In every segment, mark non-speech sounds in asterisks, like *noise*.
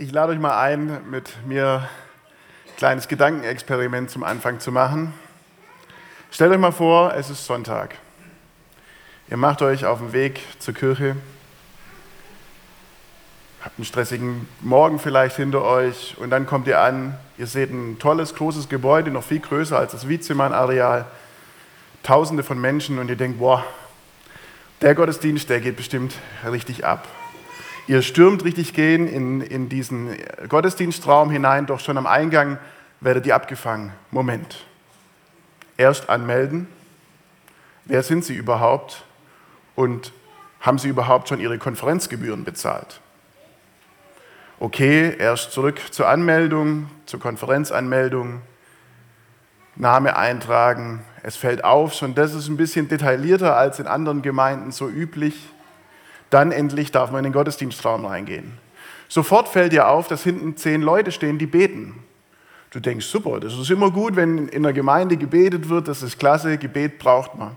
Ich lade euch mal ein, mit mir ein kleines Gedankenexperiment zum Anfang zu machen. Stellt euch mal vor, es ist Sonntag. Ihr macht euch auf den Weg zur Kirche, habt einen stressigen Morgen vielleicht hinter euch und dann kommt ihr an, ihr seht ein tolles, großes Gebäude, noch viel größer als das Wietzemann-Areal, tausende von Menschen und ihr denkt, boah, der Gottesdienst, der geht bestimmt richtig ab. Ihr stürmt richtig gehen in, in diesen Gottesdienstraum hinein, doch schon am Eingang werdet ihr abgefangen. Moment. Erst anmelden. Wer sind Sie überhaupt? Und haben Sie überhaupt schon Ihre Konferenzgebühren bezahlt? Okay, erst zurück zur Anmeldung, zur Konferenzanmeldung, Name eintragen. Es fällt auf, schon das ist ein bisschen detaillierter als in anderen Gemeinden so üblich. Dann endlich darf man in den Gottesdienstraum reingehen. Sofort fällt dir auf, dass hinten zehn Leute stehen, die beten. Du denkst, super, das ist immer gut, wenn in der Gemeinde gebetet wird, das ist klasse, Gebet braucht man.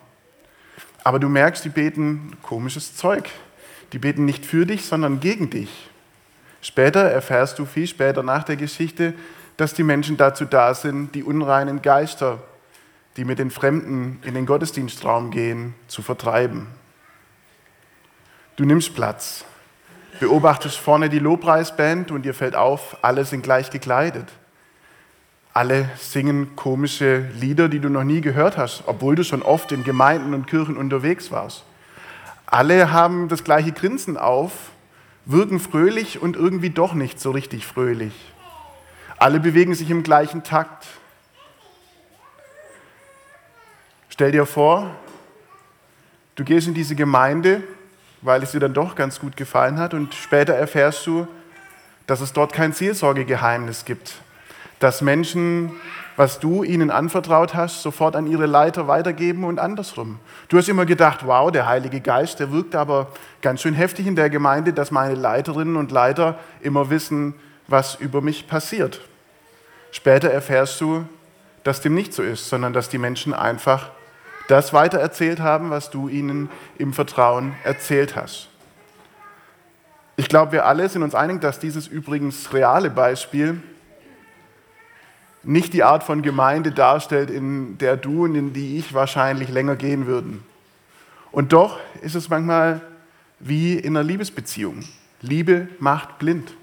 Aber du merkst, die beten komisches Zeug. Die beten nicht für dich, sondern gegen dich. Später erfährst du viel später nach der Geschichte, dass die Menschen dazu da sind, die unreinen Geister, die mit den Fremden in den Gottesdienstraum gehen, zu vertreiben. Du nimmst Platz, beobachtest vorne die Lobpreisband und dir fällt auf, alle sind gleich gekleidet. Alle singen komische Lieder, die du noch nie gehört hast, obwohl du schon oft in Gemeinden und Kirchen unterwegs warst. Alle haben das gleiche Grinsen auf, wirken fröhlich und irgendwie doch nicht so richtig fröhlich. Alle bewegen sich im gleichen Takt. Stell dir vor, du gehst in diese Gemeinde weil es dir dann doch ganz gut gefallen hat. Und später erfährst du, dass es dort kein Seelsorgegeheimnis gibt. Dass Menschen, was du ihnen anvertraut hast, sofort an ihre Leiter weitergeben und andersrum. Du hast immer gedacht, wow, der Heilige Geist, der wirkt aber ganz schön heftig in der Gemeinde, dass meine Leiterinnen und Leiter immer wissen, was über mich passiert. Später erfährst du, dass dem nicht so ist, sondern dass die Menschen einfach das weitererzählt haben, was du ihnen im Vertrauen erzählt hast. Ich glaube, wir alle sind uns einig, dass dieses übrigens reale Beispiel nicht die Art von Gemeinde darstellt, in der du und in die ich wahrscheinlich länger gehen würden. Und doch ist es manchmal wie in einer Liebesbeziehung. Liebe macht blind.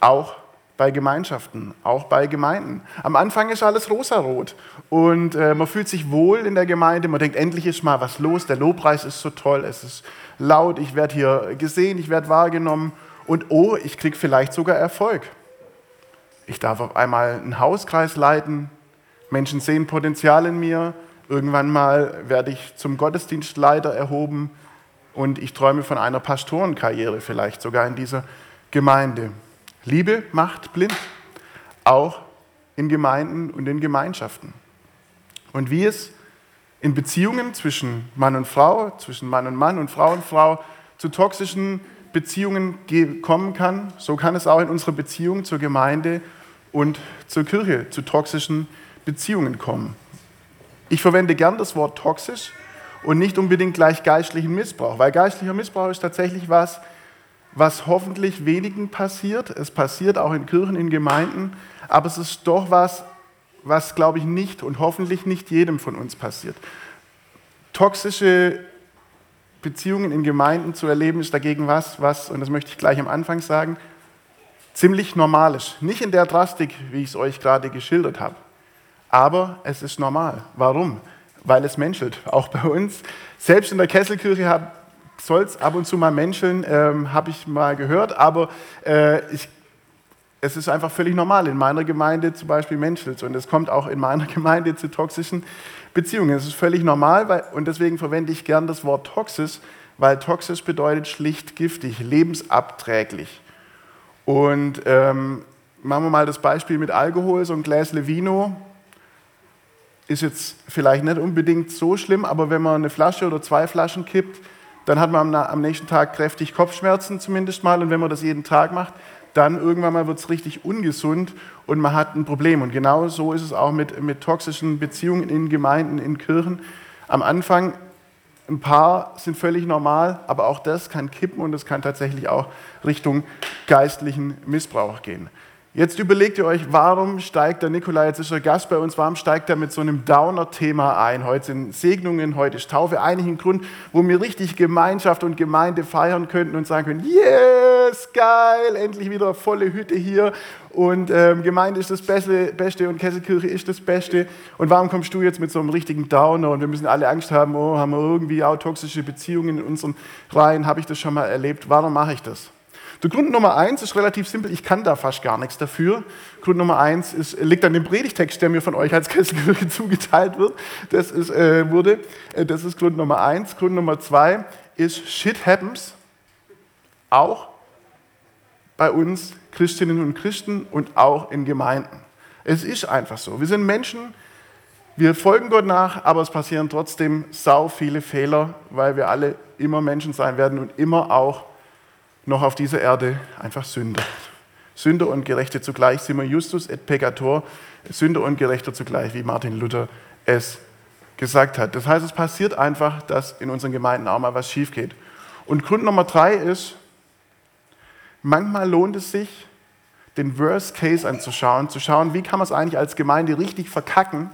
Auch bei Gemeinschaften, auch bei Gemeinden. Am Anfang ist alles rosarot und äh, man fühlt sich wohl in der Gemeinde. Man denkt, endlich ist mal was los. Der Lobpreis ist so toll, es ist laut, ich werde hier gesehen, ich werde wahrgenommen und oh, ich kriege vielleicht sogar Erfolg. Ich darf auf einmal einen Hauskreis leiten. Menschen sehen Potenzial in mir. Irgendwann mal werde ich zum Gottesdienstleiter erhoben und ich träume von einer Pastorenkarriere vielleicht sogar in dieser Gemeinde. Liebe macht blind, auch in Gemeinden und in Gemeinschaften. Und wie es in Beziehungen zwischen Mann und Frau, zwischen Mann und Mann und Frau und Frau zu toxischen Beziehungen kommen kann, so kann es auch in unserer Beziehung zur Gemeinde und zur Kirche zu toxischen Beziehungen kommen. Ich verwende gern das Wort toxisch und nicht unbedingt gleich geistlichen Missbrauch, weil geistlicher Missbrauch ist tatsächlich was, was hoffentlich wenigen passiert. Es passiert auch in Kirchen, in Gemeinden, aber es ist doch was, was, glaube ich, nicht und hoffentlich nicht jedem von uns passiert. Toxische Beziehungen in Gemeinden zu erleben, ist dagegen was, was, und das möchte ich gleich am Anfang sagen, ziemlich normal ist. Nicht in der Drastik, wie ich es euch gerade geschildert habe, aber es ist normal. Warum? Weil es menschelt. Auch bei uns. Selbst in der Kesselkirche habe soll es ab und zu mal menscheln, ähm, habe ich mal gehört, aber äh, ich, es ist einfach völlig normal. In meiner Gemeinde zum Beispiel menschelt und es kommt auch in meiner *laughs* Gemeinde zu toxischen Beziehungen. Es ist völlig normal weil, und deswegen verwende ich gern das Wort toxisch, weil toxisch bedeutet schlicht giftig, lebensabträglich. Und ähm, machen wir mal das Beispiel mit Alkohol, so ein Gläsle Vino ist jetzt vielleicht nicht unbedingt so schlimm, aber wenn man eine Flasche oder zwei Flaschen kippt, dann hat man am nächsten Tag kräftig Kopfschmerzen zumindest mal. Und wenn man das jeden Tag macht, dann irgendwann mal wird es richtig ungesund und man hat ein Problem. Und genau so ist es auch mit, mit toxischen Beziehungen in Gemeinden, in Kirchen. Am Anfang Ein paar sind völlig normal, aber auch das kann kippen und es kann tatsächlich auch Richtung geistlichen Missbrauch gehen. Jetzt überlegt ihr euch, warum steigt der Nikolai, jetzt ist er Gast bei uns, warum steigt er mit so einem Downer-Thema ein? Heute sind Segnungen, heute ist Taufe. Eigentlich ein Grund, wo wir richtig Gemeinschaft und Gemeinde feiern könnten und sagen können, yes, geil, endlich wieder volle Hütte hier und ähm, Gemeinde ist das Beste, Beste und Kesselkirche ist das Beste. Und warum kommst du jetzt mit so einem richtigen Downer und wir müssen alle Angst haben, oh, haben wir irgendwie auch toxische Beziehungen in unseren Reihen, habe ich das schon mal erlebt, warum mache ich das? Der Grund Nummer eins ist relativ simpel, ich kann da fast gar nichts dafür. Grund Nummer eins ist, liegt an dem Predigtext, der mir von euch als Kesselkirche *laughs* zugeteilt wird. Das ist, äh, wurde. Äh, das ist Grund Nummer eins. Grund Nummer zwei ist, shit happens. Auch bei uns Christinnen und Christen und auch in Gemeinden. Es ist einfach so. Wir sind Menschen, wir folgen Gott nach, aber es passieren trotzdem sau viele Fehler, weil wir alle immer Menschen sein werden und immer auch noch auf dieser Erde einfach Sünder. Sünder und Gerechte zugleich, sind wir Justus et Peccator, Sünder und Gerechter zugleich, wie Martin Luther es gesagt hat. Das heißt, es passiert einfach, dass in unseren Gemeinden auch mal was schief geht. Und Grund Nummer drei ist, manchmal lohnt es sich, den Worst Case anzuschauen, zu schauen, wie kann man es eigentlich als Gemeinde richtig verkacken,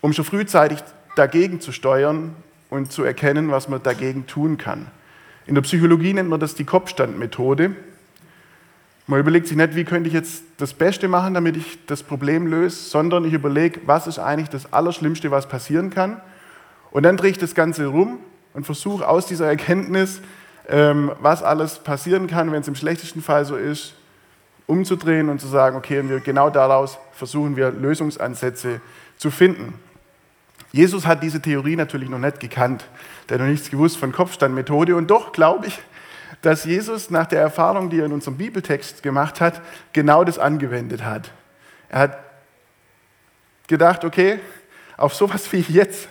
um schon frühzeitig dagegen zu steuern und zu erkennen, was man dagegen tun kann. In der Psychologie nennt man das die Kopfstandmethode. Man überlegt sich nicht, wie könnte ich jetzt das Beste machen, damit ich das Problem löse, sondern ich überlege, was ist eigentlich das Allerschlimmste, was passieren kann. Und dann drehe ich das Ganze rum und versuche aus dieser Erkenntnis, ähm, was alles passieren kann, wenn es im schlechtesten Fall so ist, umzudrehen und zu sagen, okay, genau daraus versuchen wir Lösungsansätze zu finden. Jesus hat diese Theorie natürlich noch nicht gekannt, der hat noch nichts gewusst von Kopfstandmethode und doch glaube ich, dass Jesus nach der Erfahrung, die er in unserem Bibeltext gemacht hat, genau das angewendet hat. Er hat gedacht, okay, auf sowas wie jetzt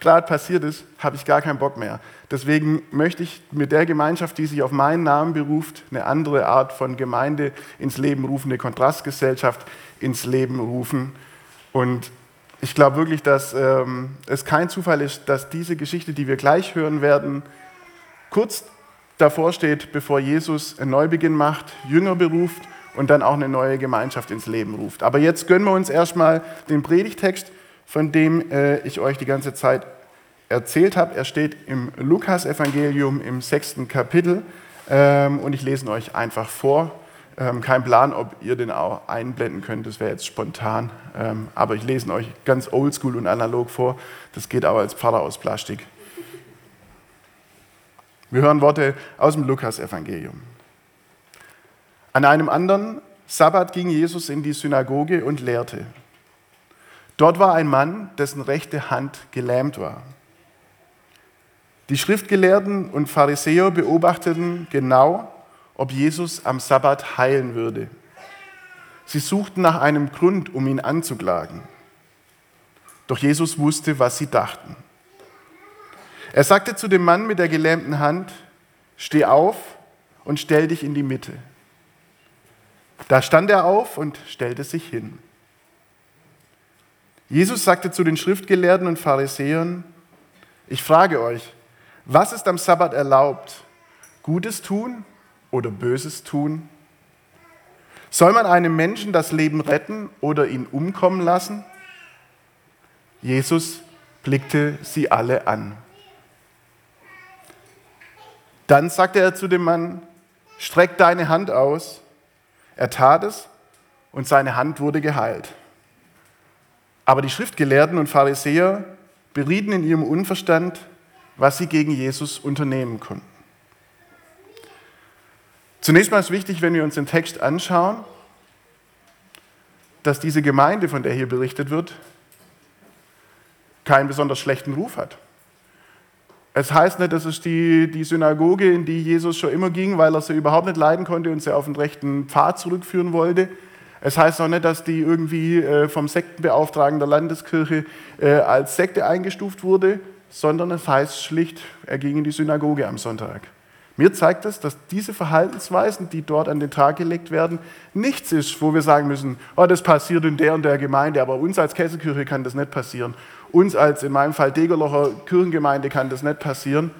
gerade passiert ist, habe ich gar keinen Bock mehr. Deswegen möchte ich mit der Gemeinschaft, die sich auf meinen Namen beruft, eine andere Art von Gemeinde ins Leben rufen, eine Kontrastgesellschaft ins Leben rufen. Und ich glaube wirklich, dass ähm, es kein Zufall ist, dass diese Geschichte, die wir gleich hören werden, kurz davor steht, bevor Jesus einen Neubeginn macht, Jünger beruft und dann auch eine neue Gemeinschaft ins Leben ruft. Aber jetzt gönnen wir uns erstmal den Predigtext, von dem äh, ich euch die ganze Zeit erzählt habe. Er steht im Lukas-Evangelium im sechsten Kapitel ähm, und ich lese ihn euch einfach vor. Ähm, kein Plan, ob ihr den auch einblenden könnt, das wäre jetzt spontan. Ähm, aber ich lese ihn euch ganz oldschool und analog vor. Das geht auch als Pfarrer aus Plastik. Wir hören Worte aus dem Lukas-Evangelium. An einem anderen Sabbat ging Jesus in die Synagoge und lehrte. Dort war ein Mann, dessen rechte Hand gelähmt war. Die Schriftgelehrten und Pharisäer beobachteten genau, ob Jesus am Sabbat heilen würde. Sie suchten nach einem Grund, um ihn anzuklagen. Doch Jesus wusste, was sie dachten. Er sagte zu dem Mann mit der gelähmten Hand, steh auf und stell dich in die Mitte. Da stand er auf und stellte sich hin. Jesus sagte zu den Schriftgelehrten und Pharisäern, ich frage euch, was ist am Sabbat erlaubt? Gutes tun oder Böses tun? Soll man einem Menschen das Leben retten oder ihn umkommen lassen? Jesus blickte sie alle an. Dann sagte er zu dem Mann, streck deine Hand aus. Er tat es und seine Hand wurde geheilt. Aber die Schriftgelehrten und Pharisäer berieten in ihrem Unverstand, was sie gegen Jesus unternehmen konnten. Zunächst mal ist wichtig, wenn wir uns den Text anschauen, dass diese Gemeinde, von der hier berichtet wird, keinen besonders schlechten Ruf hat. Es heißt nicht, das ist die, die Synagoge, in die Jesus schon immer ging, weil er sie überhaupt nicht leiden konnte und sie auf den rechten Pfad zurückführen wollte. Es heißt auch nicht, dass die irgendwie äh, vom Sektenbeauftragten der Landeskirche äh, als Sekte eingestuft wurde, sondern es heißt schlicht, er ging in die Synagoge am Sonntag. Mir zeigt es, dass diese Verhaltensweisen, die dort an den Tag gelegt werden, nichts ist, wo wir sagen müssen, oh, das passiert in der und der Gemeinde, aber uns als Kesselkirche kann das nicht passieren. Uns als in meinem Fall Degerlocher Kirchengemeinde kann das nicht passieren.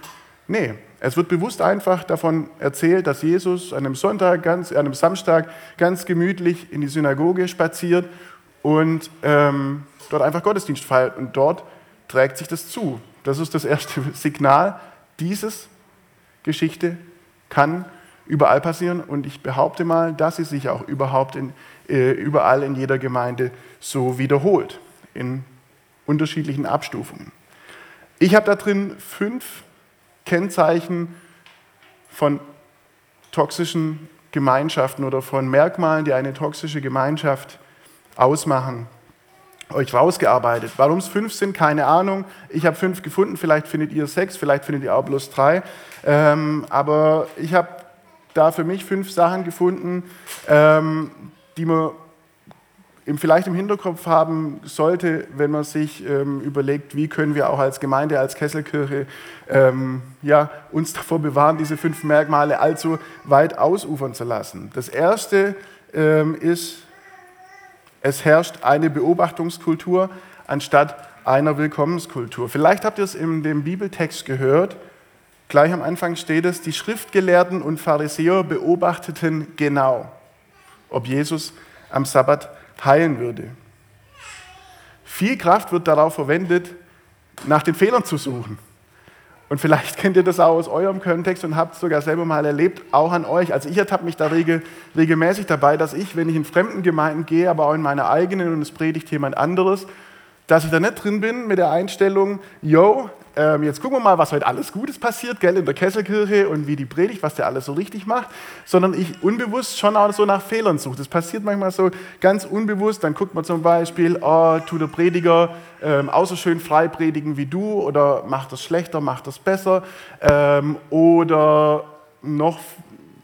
Nee, es wird bewusst einfach davon erzählt, dass Jesus an einem Sonntag, ganz, an einem Samstag ganz gemütlich in die Synagoge spaziert und ähm, dort einfach Gottesdienst feiert. Und dort trägt sich das zu. Das ist das erste Signal. Dieses Geschichte kann überall passieren und ich behaupte mal, dass sie sich auch überhaupt in, äh, überall in jeder Gemeinde so wiederholt, in unterschiedlichen Abstufungen. Ich habe da drin fünf Kennzeichen von toxischen Gemeinschaften oder von Merkmalen, die eine toxische Gemeinschaft ausmachen, euch rausgearbeitet. Warum es fünf sind, keine Ahnung. Ich habe fünf gefunden, vielleicht findet ihr sechs, vielleicht findet ihr auch bloß drei. Ähm, aber ich habe da für mich fünf Sachen gefunden, ähm, die man vielleicht im Hinterkopf haben sollte, wenn man sich ähm, überlegt, wie können wir auch als Gemeinde, als Kesselkirche ähm, ja, uns davor bewahren, diese fünf Merkmale allzu weit ausufern zu lassen. Das erste ähm, ist, es herrscht eine Beobachtungskultur anstatt einer Willkommenskultur. Vielleicht habt ihr es in dem Bibeltext gehört. Gleich am Anfang steht es, die Schriftgelehrten und Pharisäer beobachteten genau, ob Jesus am Sabbat heilen würde. Viel Kraft wird darauf verwendet, nach den Fehlern zu suchen. Und vielleicht *laughs* kennt ihr das auch aus eurem Kontext und habt es sogar selber mal erlebt, auch an euch. Also ich ertappe mich da regel, regelmäßig dabei, dass ich, wenn ich in fremden Gemeinden gehe, aber auch in meiner eigenen und es predigt jemand anderes, dass ich da nicht drin bin mit der Einstellung, yo, ähm, jetzt gucken wir mal, was heute alles Gutes passiert, gell, in der Kesselkirche und wie die predigt, was der alles so richtig macht, sondern ich unbewusst schon auch so nach Fehlern suche. Das passiert manchmal so ganz unbewusst. Dann guckt man zum Beispiel, oh, tut der Prediger ähm, außer schön frei predigen wie du oder macht das schlechter, macht das besser ähm, oder noch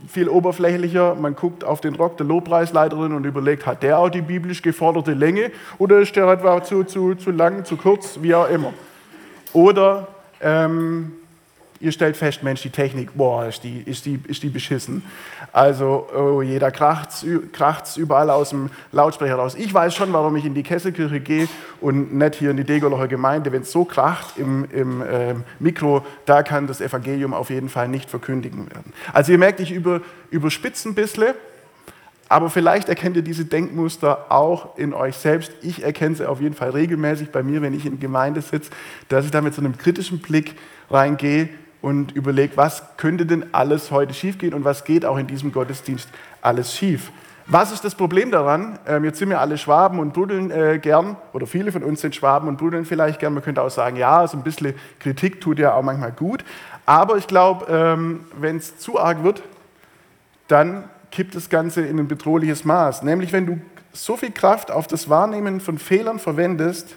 viel oberflächlicher. Man guckt auf den Rock der Lobpreisleiterin und überlegt, hat der auch die biblisch geforderte Länge oder ist der etwa zu, zu, zu lang, zu kurz, wie auch immer. Oder ähm, ihr stellt fest, Mensch, die Technik, boah, ist die, ist die, ist die beschissen. Also, oh, jeder kracht es überall aus dem Lautsprecher raus. Ich weiß schon, warum ich in die Kesselkirche gehe und nicht hier in die Degerlocher Gemeinde. Wenn es so kracht im, im äh, Mikro, da kann das Evangelium auf jeden Fall nicht verkündigen werden. Also ihr merkt, ich über, überspitze ein bisschen, aber vielleicht erkennt ihr diese Denkmuster auch in euch selbst. Ich erkenne sie auf jeden Fall regelmäßig bei mir, wenn ich in Gemeinde sitze, dass ich da mit so einem kritischen Blick reingehe und überlege, was könnte denn alles heute schiefgehen und was geht auch in diesem Gottesdienst alles schief. Was ist das Problem daran? Ähm, jetzt sind wir alle Schwaben und buddeln äh, gern, oder viele von uns sind Schwaben und buddeln vielleicht gern. Man könnte auch sagen, ja, so ein bisschen Kritik tut ja auch manchmal gut. Aber ich glaube, ähm, wenn es zu arg wird, dann kippt das Ganze in ein bedrohliches Maß. Nämlich, wenn du so viel Kraft auf das Wahrnehmen von Fehlern verwendest,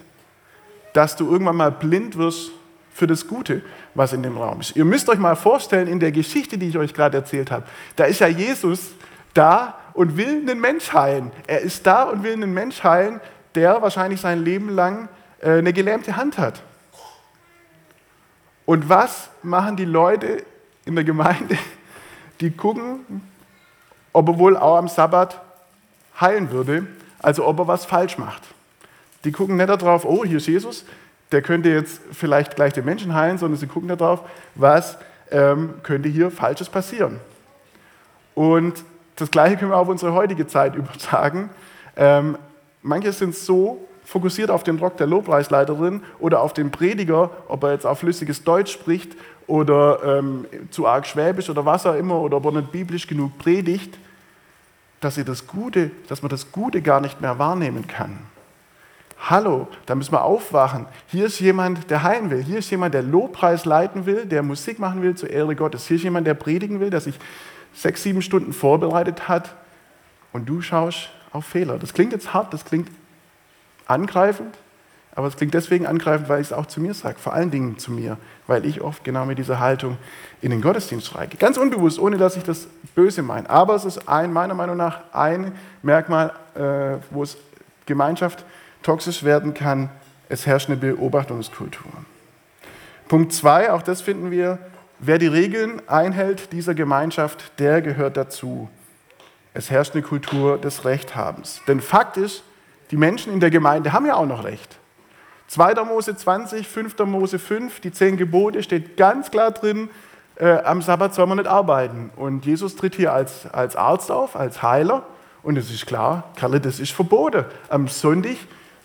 dass du irgendwann mal blind wirst für das Gute, was in dem Raum ist. Ihr müsst euch mal vorstellen, in der Geschichte, die ich euch gerade erzählt habe, da ist ja Jesus da und will einen Mensch heilen. Er ist da und will einen Mensch heilen, der wahrscheinlich sein Leben lang äh, eine gelähmte Hand hat. Und was machen die Leute in der Gemeinde? Die gucken, ob er wohl auch am Sabbat heilen würde, also ob er was falsch macht. Die gucken nicht darauf, oh, hier ist Jesus, der könnte jetzt vielleicht gleich den Menschen heilen, sondern sie gucken darauf, was ähm, könnte hier Falsches passieren. Und das Gleiche können wir auf unsere heutige Zeit *laughs* übertragen. Ähm, manche sind so fokussiert auf den Rock der Lobpreisleiterin oder auf den Prediger, ob er jetzt auf flüssiges Deutsch spricht oder ähm, zu arg Schwäbisch oder was auch immer oder ob er nicht biblisch genug predigt, dass, ihr das Gute, dass man das Gute gar nicht mehr wahrnehmen kann. Hallo, da müssen wir aufwachen. Hier ist jemand, der heilen will. Hier ist jemand, der Lobpreis leiten will, der Musik machen will zur Ehre Gottes. Hier ist jemand, der predigen will, der sich sechs, sieben Stunden vorbereitet hat. Und du schaust auf Fehler. Das klingt jetzt hart, das klingt angreifend, aber es klingt deswegen angreifend, weil ich es auch zu mir sage, vor allen Dingen zu mir, weil ich oft genau mit dieser Haltung in den Gottesdienst schreige. Ganz unbewusst, ohne dass ich das böse meine. Aber es ist ein, meiner Meinung nach ein Merkmal, äh, wo es Gemeinschaft toxisch werden kann. Es herrscht eine Beobachtungskultur. Punkt zwei, auch das finden wir wer die Regeln einhält dieser Gemeinschaft, der gehört dazu. Es herrscht eine Kultur des Rechthabens. Denn Fakt ist, die Menschen in der Gemeinde haben ja auch noch Recht. 2. Mose 20, 5. Mose 5, die zehn Gebote steht ganz klar drin, äh, am Sabbat soll man nicht arbeiten. Und Jesus tritt hier als, als Arzt auf, als Heiler. Und es ist klar, Karle, das ist verboten. Am Sonntag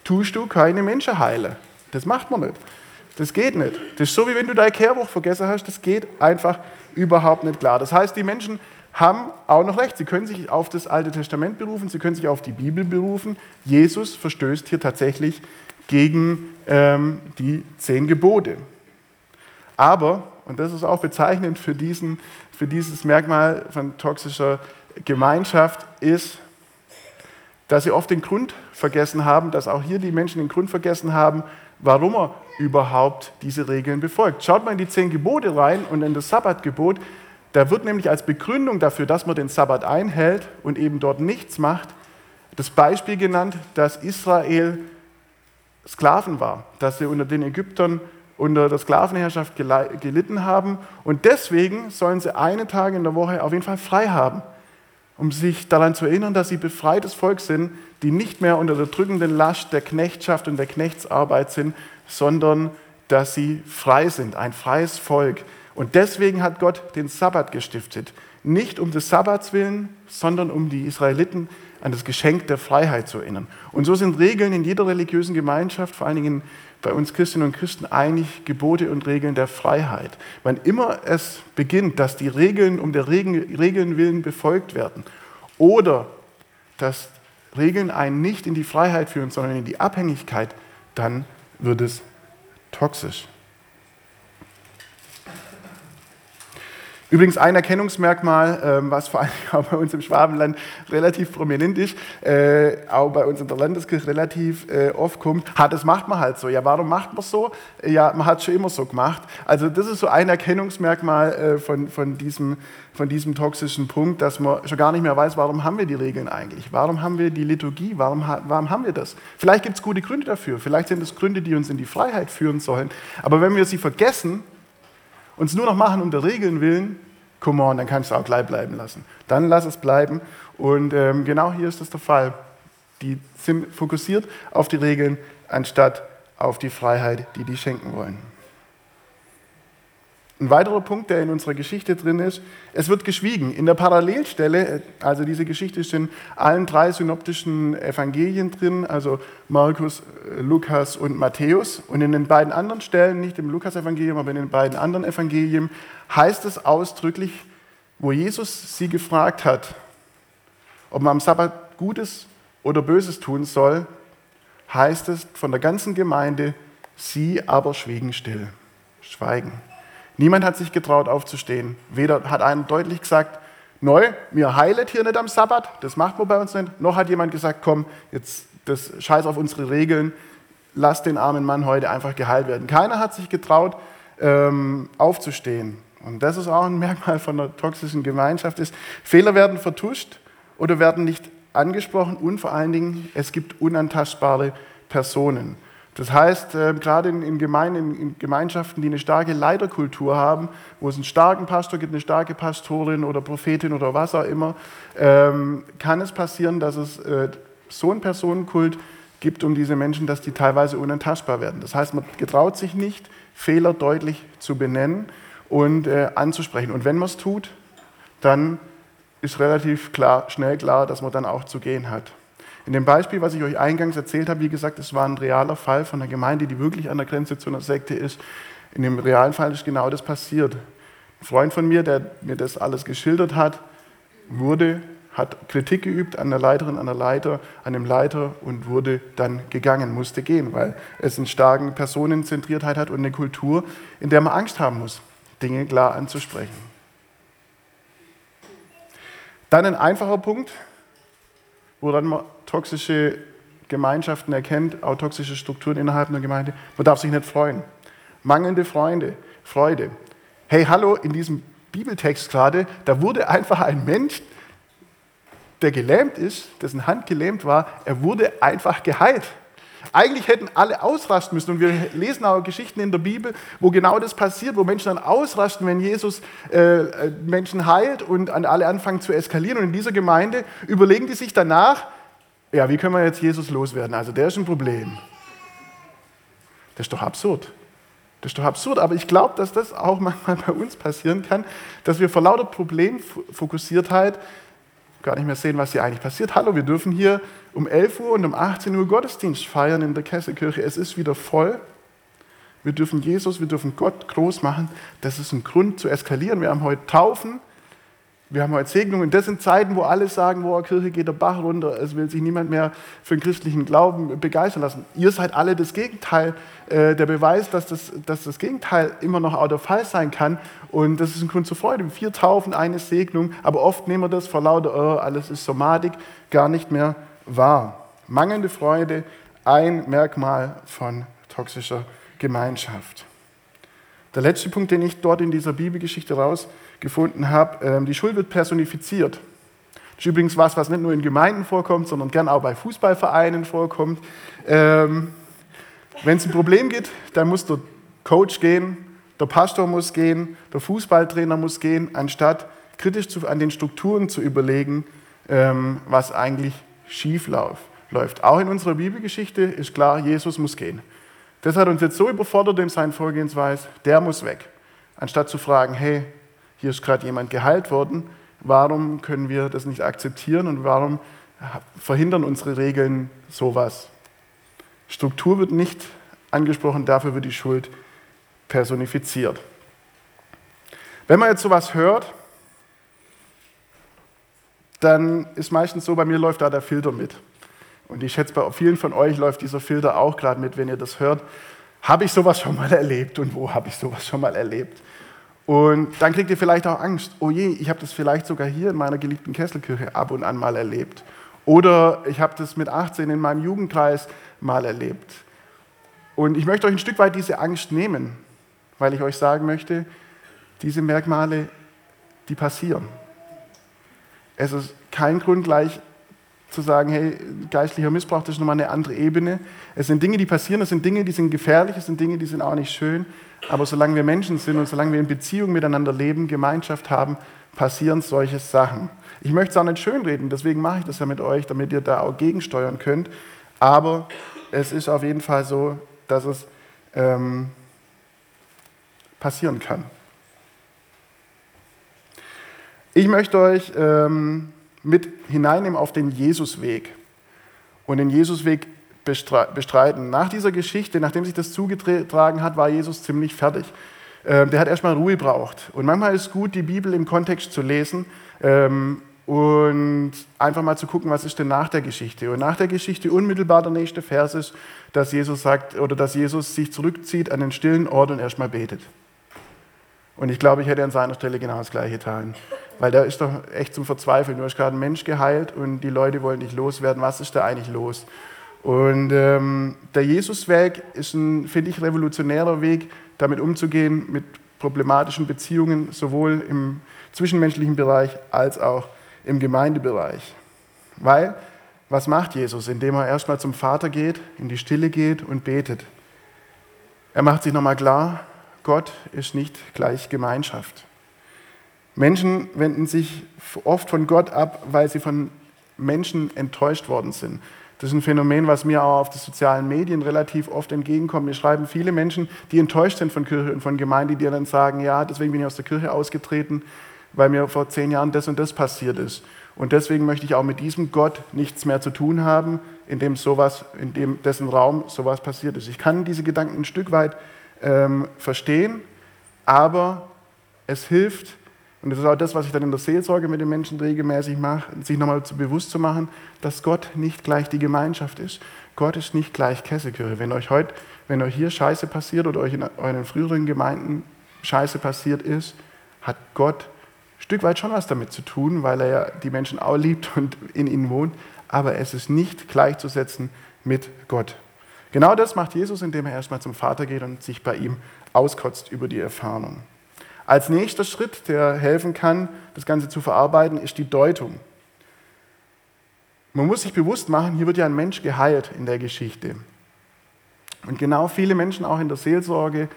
tust du keine Menschen heilen. Das macht man nicht. Das geht nicht. Das ist so, wie wenn du dein Kehrbuch vergessen hast. Das geht einfach überhaupt nicht klar. Das heißt, die Menschen haben auch noch recht. Sie können sich auf das Alte Testament berufen, sie können sich auf die Bibel berufen. Jesus verstößt hier tatsächlich gegen ähm, die zehn Gebote. Aber, und das ist auch bezeichnend für, diesen, für dieses Merkmal von toxischer Gemeinschaft, ist, dass sie oft den Grund vergessen haben, dass auch hier die Menschen den Grund vergessen haben, warum er überhaupt diese Regeln befolgt. Schaut mal in die zehn Gebote rein und in das Sabbatgebot. Da wird nämlich als Begründung dafür, dass man den Sabbat einhält und eben dort nichts macht, das Beispiel genannt, dass Israel Sklaven war, dass sie unter den Ägyptern unter der Sklavenherrschaft gelitten haben und deswegen sollen sie einen Tag in der Woche auf jeden Fall frei haben, um sich daran zu erinnern, dass sie befreites Volk sind, die nicht mehr unter der drückenden Last der Knechtschaft und der Knechtsarbeit sind, sondern dass sie frei sind, ein freies Volk. Und deswegen hat Gott den Sabbat gestiftet. Nicht um des Sabbats willen, sondern um die Israeliten an das Geschenk der Freiheit zu erinnern. Und so sind Regeln in jeder religiösen Gemeinschaft, vor allen Dingen bei uns Christinnen und Christen, eigentlich Gebote und Regeln der Freiheit. Wann immer es beginnt, dass die Regeln um der Regeln willen befolgt werden oder dass Regeln einen nicht in die Freiheit führen, sondern in die Abhängigkeit, dann wird es toxisch. Übrigens ein Erkennungsmerkmal, ähm, was vor allem *laughs* auch bei uns im Schwabenland relativ prominent ist, äh, auch bei uns in der Landeskirche relativ äh, oft kommt, ha, das macht man halt so. Ja, warum macht man so? Ja, man hat es schon immer so gemacht. Also das ist so ein Erkennungsmerkmal äh, von, von, diesem, von diesem toxischen Punkt, dass man schon gar nicht mehr weiß, warum haben wir die Regeln eigentlich? Warum haben wir die Liturgie? Warum, warum haben wir das? Vielleicht gibt es gute Gründe dafür. Vielleicht sind es Gründe, die uns in die Freiheit führen sollen. Aber wenn wir sie vergessen, uns nur noch machen um der Regeln willen, come on, dann kannst du auch gleich bleiben lassen. Dann lass es bleiben. Und ähm, genau hier ist das der Fall. Die sind fokussiert auf die Regeln, anstatt auf die Freiheit, die die schenken wollen. Ein weiterer Punkt, der in unserer Geschichte drin ist, es wird geschwiegen. In der Parallelstelle, also diese Geschichte ist in allen drei synoptischen Evangelien drin, also Markus, Lukas und Matthäus. Und in den beiden anderen Stellen, nicht im Lukas-Evangelium, aber in den beiden anderen Evangelien, heißt es ausdrücklich, wo Jesus sie gefragt hat, ob man am Sabbat Gutes oder Böses tun soll, heißt es von der ganzen Gemeinde, sie aber schwiegen still, schweigen. Niemand hat sich getraut aufzustehen. Weder hat einer deutlich gesagt, neu, mir heilet hier nicht am Sabbat, das macht man bei uns nicht, noch hat jemand gesagt, komm, jetzt das scheiß auf unsere Regeln, lass den armen Mann heute einfach geheilt werden. Keiner hat sich getraut, ähm, aufzustehen. Und das ist auch ein Merkmal von einer toxischen Gemeinschaft, ist, Fehler werden vertuscht oder werden nicht angesprochen und vor allen Dingen, es gibt unantastbare Personen. Das heißt, äh, gerade in, Gemeinschaften, die eine starke Leiterkultur haben, wo es einen starken Pastor gibt, eine starke Pastorin oder Prophetin oder was auch immer, ähm, kann es passieren, dass es äh, so einen Personenkult gibt um diese Menschen, dass die teilweise unantastbar werden. Das heißt, man getraut sich nicht, Fehler deutlich zu benennen und äh, anzusprechen. Und wenn man es tut, dann ist relativ klar, schnell klar, dass man dann auch zu gehen hat. In dem Beispiel, was ich euch eingangs erzählt habe, wie gesagt, es war ein realer Fall von einer Gemeinde, die wirklich an der Grenze zu einer Sekte ist. In dem realen Fall ist genau das passiert. Ein Freund von mir, der mir das alles geschildert hat, wurde, hat Kritik geübt an der Leiterin, an der Leiter, an dem Leiter und wurde dann gegangen, musste gehen, weil es eine starke Personenzentriertheit hat und eine Kultur, in der man Angst haben muss, Dinge klar anzusprechen. Dann ein einfacher Punkt, woran man toxische Gemeinschaften erkennt, auch toxische Strukturen innerhalb einer Gemeinde. Man darf sich nicht freuen. Mangelnde Freunde, Freude. Hey, hallo, in diesem Bibeltext gerade, da wurde einfach ein Mensch, der gelähmt ist, dessen Hand gelähmt war, er wurde einfach geheilt. Eigentlich hätten alle ausrasten müssen. Und wir lesen auch Geschichten in der Bibel, wo genau das passiert, wo Menschen dann ausrasten, wenn Jesus äh, äh, Menschen heilt und an alle anfangen zu eskalieren. Und in dieser Gemeinde überlegen die sich danach, ja, wie können wir jetzt Jesus loswerden? Also der ist ein Problem. Das ist doch absurd. Das ist doch absurd, aber ich glaube, dass das auch manchmal bei uns passieren kann, dass wir vor lauter Problemfokussiertheit gar nicht mehr sehen, was hier eigentlich passiert. Hallo, wir dürfen hier um 11 Uhr und um 18 Uhr Gottesdienst feiern in der Kesselkirche. Es ist wieder voll. Wir dürfen Jesus, wir dürfen Gott groß machen. Das ist ein Grund zu eskalieren. Wir haben heute Taufen. Wir haben heute Segnungen. Das sind Zeiten, wo alle sagen, wo Kirche geht der Bach runter. Es will sich niemand mehr für den christlichen Glauben begeistern lassen. Ihr seid alle das Gegenteil. Äh, der Beweis, dass das, dass das Gegenteil immer noch auch der Fall sein kann. Und das ist ein Grund zur Freude. Vier Taufen, eine Segnung. Aber oft nehmen wir das vor lauter, oh, alles ist Somatik, gar nicht mehr wahr. Mangelnde Freude, ein Merkmal von toxischer Gemeinschaft. Der letzte Punkt, den ich dort in dieser Bibelgeschichte rausgefunden habe, ähm, die Schuld wird personifiziert. Das ist übrigens was, was nicht nur in Gemeinden vorkommt, sondern gern auch bei Fußballvereinen vorkommt. Ähm, Wenn es ein Problem gibt, dann muss der Coach gehen, der Pastor muss gehen, der Fußballtrainer muss gehen, anstatt kritisch an den Strukturen zu überlegen, ähm, was eigentlich schief läuft. Auch in unserer Bibelgeschichte ist klar, Jesus muss gehen. Das hat uns jetzt so überfordert in seinen Vorgehensweise, der muss weg. Anstatt zu fragen, hey, hier ist gerade jemand geheilt worden, warum können wir das nicht akzeptieren und warum verhindern unsere Regeln sowas? Struktur wird nicht angesprochen, dafür wird die Schuld personifiziert. Wenn man jetzt sowas hört, dann ist meistens so, bei mir läuft da der Filter mit. Und ich schätze, bei vielen von euch läuft dieser Filter auch gerade mit, wenn ihr das hört. Habe ich sowas schon mal erlebt und wo habe ich sowas schon mal erlebt? Und dann kriegt ihr vielleicht auch Angst. Oh je, ich habe das vielleicht sogar hier in meiner geliebten Kesselkirche ab und an mal erlebt. Oder ich habe das mit 18 in meinem Jugendkreis mal erlebt. Und ich möchte euch ein Stück weit diese Angst nehmen, weil ich euch sagen möchte, diese Merkmale, die passieren. Es ist kein Grund gleich zu sagen, hey, geistlicher Missbrauch, das ist nochmal eine andere Ebene. Es sind Dinge, die passieren, es sind Dinge, die sind gefährlich, es sind Dinge, die sind auch nicht schön. Aber solange wir Menschen sind und solange wir in Beziehung miteinander leben, Gemeinschaft haben, passieren solche Sachen. Ich möchte es auch nicht schönreden, deswegen mache ich das ja mit euch, damit ihr da auch gegensteuern könnt. Aber es ist auf jeden Fall so, dass es ähm, passieren kann. Ich möchte euch ähm, mit hineinnehmen auf den Jesusweg und den Jesusweg bestreiten. Nach dieser Geschichte, nachdem sich das zugetragen hat, war Jesus ziemlich fertig. Ähm, der hat erstmal Ruhe braucht. Und manchmal ist es gut, die Bibel im Kontext zu lesen ähm, und einfach mal zu gucken, was ist denn nach der Geschichte. Und nach der Geschichte unmittelbar der nächste Vers ist, dass Jesus sagt oder dass Jesus sich zurückzieht an den stillen Ort und erstmal betet. Und ich glaube, ich hätte an seiner Stelle genau das Gleiche getan. Weil da ist doch echt zum Verzweifeln. Du hast gerade einen Mensch geheilt und die Leute wollen dich loswerden. Was ist da eigentlich los? Und ähm, der Jesusweg ist ein, finde ich, revolutionärer Weg, damit umzugehen, mit problematischen Beziehungen, sowohl im zwischenmenschlichen Bereich als auch im Gemeindebereich. Weil, was macht Jesus, indem er erstmal zum Vater geht, in die Stille geht und betet? Er macht sich nochmal klar, Gott ist nicht gleich Gemeinschaft. Menschen wenden sich oft von Gott ab, weil sie von Menschen enttäuscht worden sind. Das ist ein Phänomen, was mir auch auf den sozialen Medien relativ oft entgegenkommt. Mir schreiben viele Menschen, die enttäuscht sind von Kirche und von Gemeinde, die dann sagen, ja, deswegen bin ich aus der Kirche ausgetreten, weil mir vor zehn Jahren das und das passiert ist. Und deswegen möchte ich auch mit diesem Gott nichts mehr zu tun haben, in dem sowas, in dem dessen Raum sowas passiert ist. Ich kann diese Gedanken ein Stück weit ähm, verstehen, aber es hilft, und das ist auch das, was ich dann in der Seelsorge mit den Menschen regelmäßig mache, sich nochmal bewusst zu machen, dass Gott nicht gleich die Gemeinschaft ist. Gott ist nicht gleich Kessekirche. Wenn euch heute, wenn euch hier Scheiße passiert oder euch in euren früheren Gemeinden Scheiße passiert ist, hat Gott ein Stück weit schon was damit zu tun, weil er ja die Menschen auch liebt und in ihnen wohnt. Aber es ist nicht gleichzusetzen mit Gott. Genau das macht Jesus, indem er erstmal zum Vater geht und sich bei ihm auskotzt über die Erfahrung. Als nächster Schritt, der helfen kann, das Ganze zu verarbeiten, ist die Deutung. Man muss sich bewusst machen, hier wird ja ein Mensch geheilt in der Geschichte. Und genau viele Menschen auch in der Seelsorge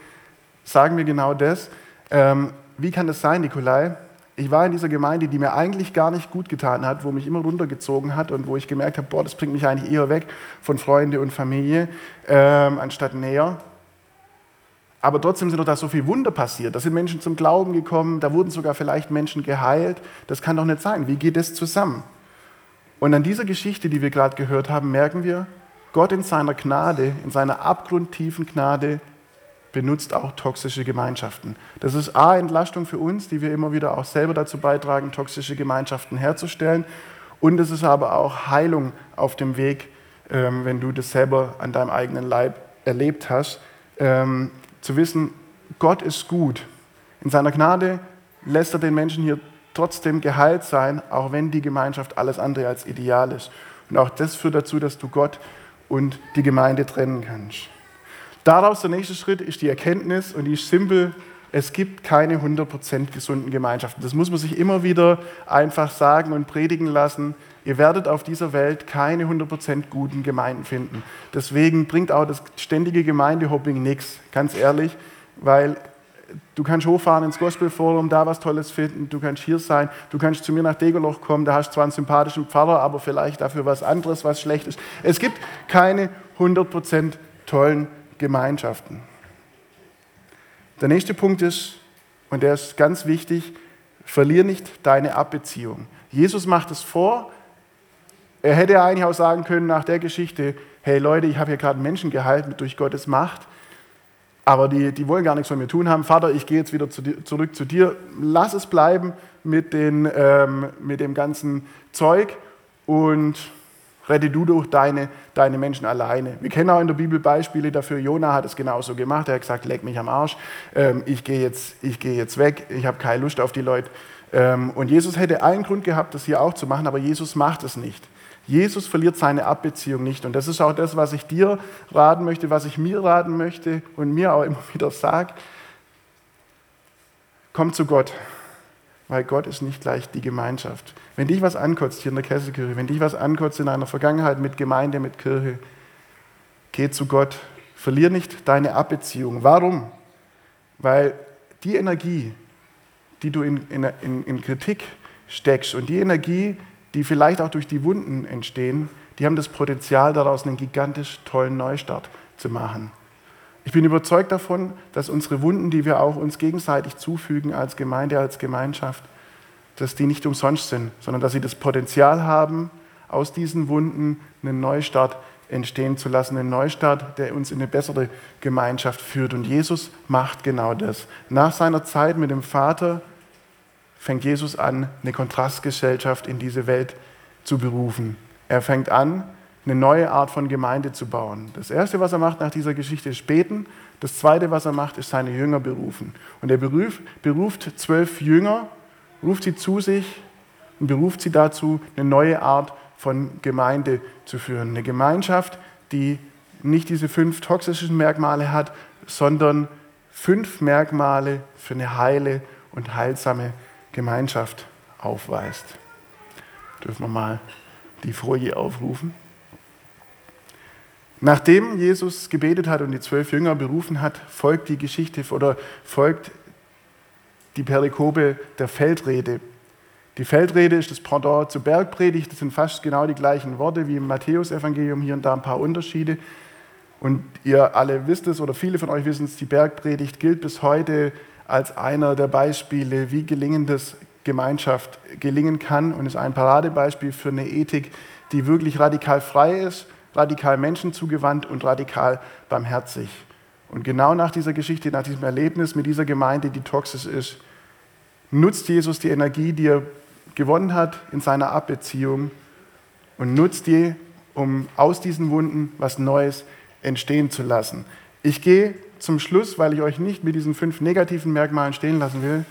sagen mir genau das. Ähm, wie kann das sein, Nikolai? Ich war in dieser Gemeinde, die mir eigentlich gar nicht gut getan hat, wo mich immer runtergezogen hat und wo ich gemerkt habe, boah, das bringt mich eigentlich eher weg von Freunde und Familie, ähm, anstatt näher. Aber trotzdem sind doch da so viele Wunder passiert. Da sind Menschen zum Glauben gekommen, da wurden sogar vielleicht Menschen geheilt. Das kann doch nicht sein. Wie geht das zusammen? Und an dieser Geschichte, die wir gerade gehört haben, merken wir, Gott in seiner Gnade, in seiner abgrundtiefen Gnade, benutzt auch toxische Gemeinschaften. Das ist A, Entlastung für uns, die wir immer wieder auch selber dazu beitragen, toxische Gemeinschaften herzustellen. Und es ist aber auch Heilung auf dem Weg, ähm, wenn du das selber an deinem eigenen Leib erlebt hast, ähm, zu wissen, Gott ist gut. In seiner Gnade lässt er den Menschen hier trotzdem geheilt sein, auch wenn die Gemeinschaft alles andere als ideal ist. Und auch das führt dazu, dass du Gott und die Gemeinde trennen kannst. Daraus der nächste Schritt ist die Erkenntnis und die ist simpel. Es gibt keine 100% gesunden Gemeinschaften. Das muss man sich immer wieder einfach sagen und predigen lassen. Ihr werdet auf dieser Welt keine 100% guten Gemeinden finden. Deswegen bringt auch das ständige Gemeindehopping nichts, ganz ehrlich, weil du kannst hochfahren ins Gospelforum, da was Tolles finden, du kannst hier sein, du kannst zu mir nach Degerloch kommen, da hast du zwar einen sympathischen Pfarrer, aber vielleicht dafür was anderes, was schlecht ist. Es gibt keine 100% tollen Gemeinschaften. Der nächste Punkt ist, und der ist ganz wichtig, verlier nicht deine Abbeziehung. Jesus macht es vor. Er hätte eigentlich auch sagen können nach der Geschichte, hey Leute, ich habe hier gerade Menschen gehalten durch Gottes Macht aber die, die wollen gar nichts von mir tun haben. Vater, ich gehe jetzt wieder zu dir, zurück zu dir. Lass es bleiben mit, den, ähm, mit dem ganzen Zeug und rette du durch deine, deine Menschen alleine. Wir kennen auch in der Bibel Beispiele dafür. Jona hat es genauso gemacht. Er hat gesagt, leck mich am Arsch. Ähm, ich gehe jetzt, geh jetzt weg. Ich habe keine Lust auf die Leute. Ähm, und Jesus hätte einen Grund gehabt, das hier auch zu machen, aber Jesus macht es nicht. Jesus verliert seine Abbeziehung nicht. Und das ist auch das, was ich dir raten möchte, was ich mir raten möchte und mir auch immer *laughs* wieder sage. Komm zu Gott, weil Gott ist nicht gleich die Gemeinschaft. Wenn dich was ankotzt hier in der Kesselkirche, wenn dich was ankotzt in einer Vergangenheit mit Gemeinde, mit Kirche, geh zu Gott. Verlier nicht deine Abbeziehung. Warum? Weil die Energie, die du in, in, in Kritik steckst und die Energie, die vielleicht auch durch die Wunden entstehen, die haben das Potenzial, daraus einen gigantisch tollen Neustart zu machen. Ich bin überzeugt davon, dass unsere Wunden, die wir auch uns gegenseitig zufügen als Gemeinde, als Gemeinschaft, dass die nicht umsonst sind, sondern dass sie das Potenzial haben, aus diesen Wunden einen Neustart entstehen zu lassen, einen Neustart, der uns in eine bessere Gemeinschaft führt. Und Jesus macht genau das. Nach seiner Zeit mit dem Vater fängt Jesus an, eine Kontrastgesellschaft in diese Welt zu berufen. Er fängt an, eine neue Art von Gemeinde zu bauen. Das Erste, was er macht nach dieser Geschichte, ist beten. Das Zweite, was er macht, ist seine Jünger berufen. Und er beruft, zwölf Jünger, ruft sie zu sich und beruft sie dazu, eine neue Art von Gemeinde zu führen. Eine Gemeinschaft, die nicht diese fünf toxischen Merkmale hat, sondern fünf Merkmale für eine heile und heilsame Gemeinschaft aufweist. Dürfen wir mal die Folie aufrufen? Nachdem Jesus gebetet hat und die zwölf Jünger berufen hat, folgt die Geschichte oder folgt die Perikope der Feldrede. Die Feldrede ist das Pendant zur Bergpredigt. Das sind fast genau die gleichen Worte wie im Matthäusevangelium. Hier und da ein paar Unterschiede. Und ihr alle wisst es oder viele von euch wissen es, die Bergpredigt gilt bis heute als einer der Beispiele, wie gelingendes Gemeinschaft gelingen kann und ist ein Paradebeispiel für eine Ethik, die wirklich radikal frei ist, radikal menschenzugewandt und radikal barmherzig. Und genau nach dieser Geschichte, nach diesem Erlebnis mit dieser Gemeinde, die toxisch ist, nutzt Jesus die Energie, die er gewonnen hat in seiner Abbeziehung und nutzt die, um aus diesen Wunden was Neues entstehen zu lassen. Ich gehe zum Schluss, weil ich euch nicht mit diesen fünf negativen Merkmalen stehen lassen will,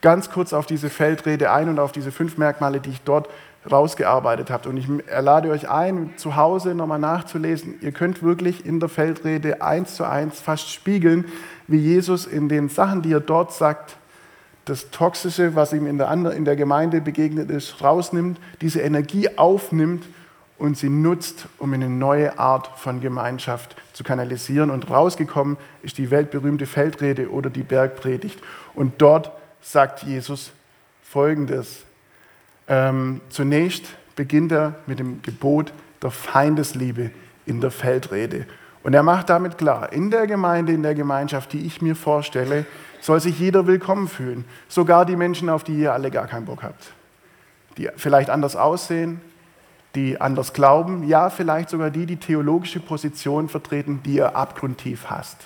ganz kurz auf diese Feldrede ein und auf diese fünf Merkmale, die ich dort rausgearbeitet habe. Und ich lade euch ein, zu Hause nochmal nachzulesen. Ihr könnt wirklich in der Feldrede eins zu eins fast spiegeln, wie Jesus in den Sachen, die er dort sagt, das Toxische, was ihm in der, in der Gemeinde begegnet ist, rausnimmt, diese Energie aufnimmt und sie nutzt, um eine neue Art von Gemeinschaft zu kanalisieren. Und rausgekommen ist die weltberühmte Feldrede oder die Bergpredigt. Und dort sagt Jesus Folgendes. Ähm, zunächst beginnt er mit dem Gebot der Feindesliebe in der Feldrede. Und er macht damit klar, in der Gemeinde, in der Gemeinschaft, die ich mir vorstelle, soll sich jeder willkommen fühlen. Sogar die Menschen, auf die ihr alle gar keinen Bock habt. Die vielleicht anders aussehen, die anders glauben, ja, vielleicht sogar die, die theologische Positionen vertreten, die ihr abgrundtief hasst.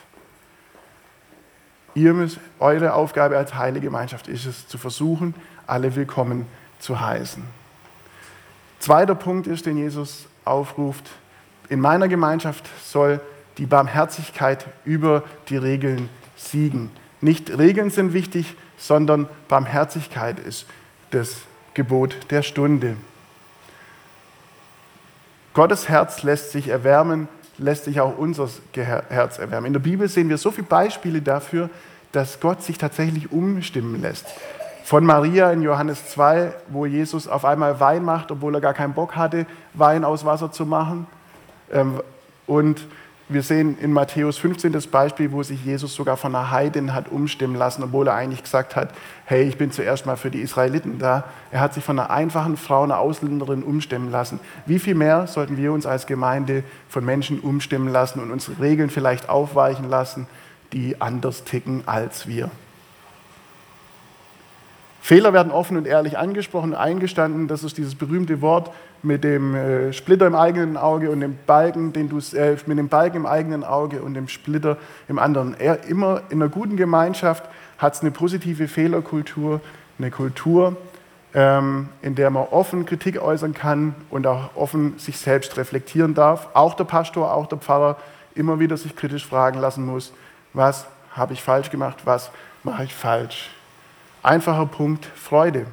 Ihr müsst, eure Aufgabe als heilige Gemeinschaft ist es, zu versuchen, alle willkommen zu heißen. Zweiter Punkt ist, den Jesus aufruft, in meiner Gemeinschaft soll die Barmherzigkeit über die Regeln siegen. Nicht Regeln sind wichtig, sondern Barmherzigkeit ist das Gebot der Stunde. Gottes Herz lässt sich erwärmen, lässt sich auch unser Herz erwärmen. In der Bibel sehen wir so viele Beispiele dafür, dass Gott sich tatsächlich umstimmen lässt. Von Maria in Johannes 2, wo Jesus auf einmal Wein macht, obwohl er gar keinen Bock hatte, Wein aus Wasser zu machen. Ähm, und wir sehen in Matthäus 15 das Beispiel, wo sich Jesus sogar von einer Heidin hat umstimmen lassen, obwohl er eigentlich gesagt hat, hey, ich bin zuerst mal für die Israeliten da. Er hat sich von einer einfachen Frau, einer Ausländerin umstimmen lassen. Wie viel mehr sollten wir uns als Gemeinde von Menschen umstimmen lassen und unsere Regeln vielleicht aufweichen lassen, die anders ticken als wir? Fehler werden offen und ehrlich angesprochen, eingestanden. Das ist dieses berühmte Wort mit dem äh, Splitter im eigenen Auge und dem Balken, den du, äh, mit dem Balken im eigenen Auge und dem Splitter im anderen. Er, immer in einer guten Gemeinschaft hat es eine positive Fehlerkultur, eine Kultur, ähm, in der man offen Kritik äußern kann und auch offen sich selbst reflektieren darf. Auch der Pastor, auch der Pfarrer immer wieder sich kritisch fragen lassen muss, was habe ich falsch gemacht, was mache ich falsch. Einfacher Punkt, Freude.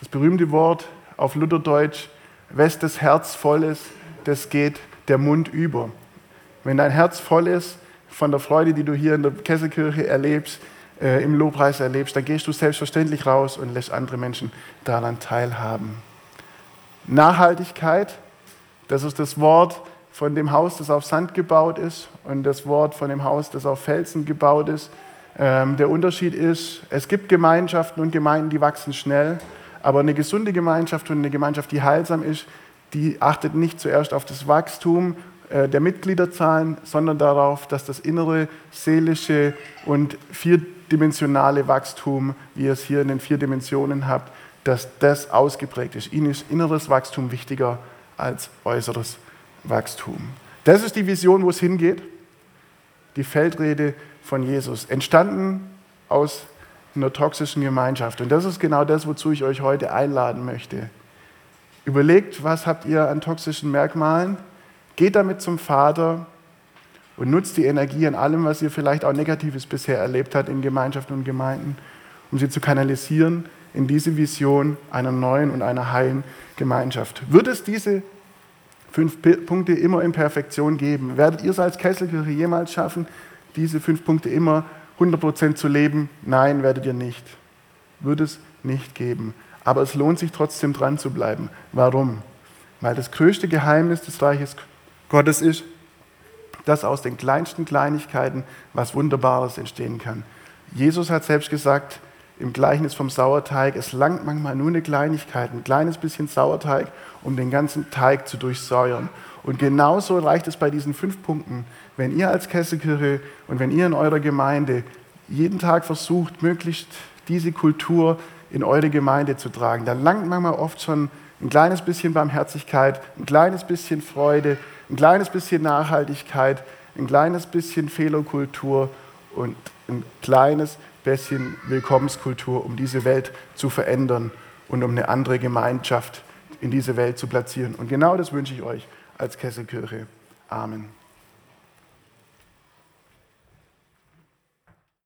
Das berühmte Wort auf Lutherdeutsch, wes das Herz voll ist, das geht der Mund über. Wenn dein Herz voll ist von der Freude, die du hier in der Kesselkirche erlebst, äh, im Lobpreis erlebst, dann gehst du selbstverständlich raus und lässt andere Menschen daran teilhaben. Nachhaltigkeit, das ist das Wort von dem Haus, das auf Sand gebaut ist und das Wort von dem Haus, das auf Felsen gebaut ist. Ähm, der Unterschied ist, es gibt Gemeinschaften und Gemeinden, die wachsen schnell, aber eine gesunde Gemeinschaft und eine Gemeinschaft, die heilsam ist, die achtet nicht zuerst auf das Wachstum äh, der Mitgliederzahlen, sondern darauf, dass das innere, seelische und vierdimensionale Wachstum, wie ihr es hier in den vier Dimensionen habt, dass das ausgeprägt ist. Ihnen ist inneres Wachstum wichtiger als äußeres Wachstum. Das ist die Vision, wo es hingeht. Die Feldrede von Jesus, entstanden aus einer toxischen Gemeinschaft. Und das ist genau das, wozu ich euch heute einladen möchte. Überlegt, was habt ihr an toxischen Merkmalen? Geht damit zum Vater und nutzt die Energie an allem, was ihr vielleicht auch Negatives bisher erlebt habt in Gemeinschaften und Gemeinden, um sie zu kanalisieren in diese Vision einer neuen und einer heilen Gemeinschaft. Wird es diese fünf Punkte immer in Perfektion geben? Werdet ihr es als Kesselkirche jemals schaffen, diese fünf Punkte immer 100% zu leben? Nein, werdet ihr nicht. Wird es nicht geben. Aber es lohnt sich trotzdem dran zu bleiben. Warum? Weil das größte Geheimnis des Reiches Gottes ist, dass aus den kleinsten Kleinigkeiten was Wunderbares entstehen kann. Jesus hat selbst gesagt, im Gleichnis vom Sauerteig, es langt manchmal nur eine Kleinigkeit, ein kleines bisschen Sauerteig, um den ganzen Teig zu durchsäuern. Und genauso reicht es bei diesen fünf Punkten. Wenn ihr als Kesselkirche und wenn ihr in eurer Gemeinde jeden Tag versucht, möglichst diese Kultur in eure Gemeinde zu tragen, dann langt manchmal oft schon ein kleines bisschen Barmherzigkeit, ein kleines bisschen Freude, ein kleines bisschen Nachhaltigkeit, ein kleines bisschen Fehlerkultur und ein kleines bisschen Willkommenskultur, um diese Welt zu verändern und um eine andere Gemeinschaft in diese Welt zu platzieren. Und genau das wünsche ich euch als Kesselkirche. Amen.